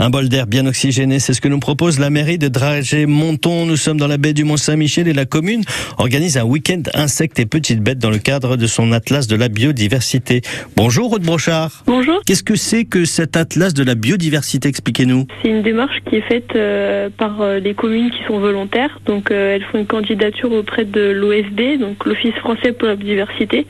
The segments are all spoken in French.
Un bol d'air bien oxygéné, c'est ce que nous propose la mairie de Dragé-Monton. Nous sommes dans la baie du Mont-Saint-Michel et la commune organise un week-end insectes et petites bêtes dans le cadre de son atlas de la biodiversité. Bonjour Aude Brochard. Bonjour. Qu'est-ce que c'est que cet atlas de la biodiversité? Expliquez-nous. C'est une démarche qui est faite euh, par euh, les communes qui sont volontaires. Donc euh, elles font une candidature auprès de l'OFB, donc l'Office français pour la biodiversité.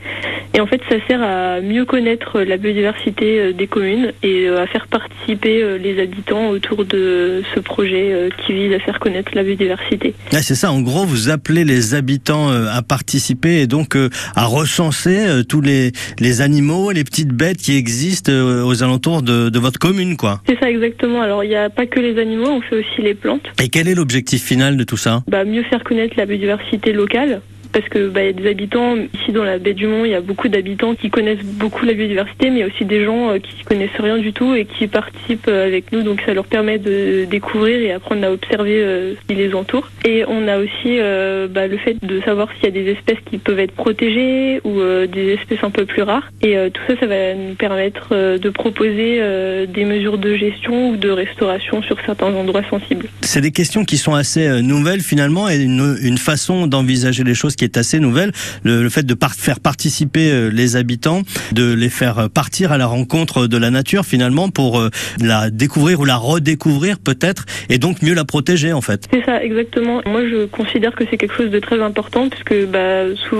Et en fait, ça sert à mieux connaître la biodiversité euh, des communes et euh, à faire participer euh, les habitants autour de ce projet euh, qui vise à faire connaître la biodiversité. Ah, c'est ça, en gros, vous appelez les habitants euh, à participer et donc euh, à recenser tous les, les animaux, les petites bêtes qui existent aux alentours de, de votre commune, quoi. C'est ça exactement. Alors il n'y a pas que les animaux, on fait aussi les plantes. Et quel est l'objectif final de tout ça? Bah, mieux faire connaître la biodiversité locale. Parce que bah, y a des habitants ici dans la baie du Mont, il y a beaucoup d'habitants qui connaissent beaucoup la biodiversité, mais il y a aussi des gens euh, qui connaissent rien du tout et qui participent euh, avec nous. Donc ça leur permet de découvrir et apprendre à observer euh, ce qui les entoure. Et on a aussi euh, bah, le fait de savoir s'il y a des espèces qui peuvent être protégées ou des espèces un peu plus rares. Et tout ça, ça va nous permettre de proposer des mesures de gestion ou de restauration sur certains endroits sensibles. C'est des questions qui sont assez nouvelles finalement et une façon d'envisager les choses qui est assez nouvelle. Le, fait de faire participer euh, les habitants, de les faire euh, partir à la rencontre de la nature finalement pour euh, la découvrir ou la redécouvrir peut-être et donc mieux la protéger en fait. C'est ça, exactement. Moi, je considère que c'est quelque chose de très important puisque bah, souvent,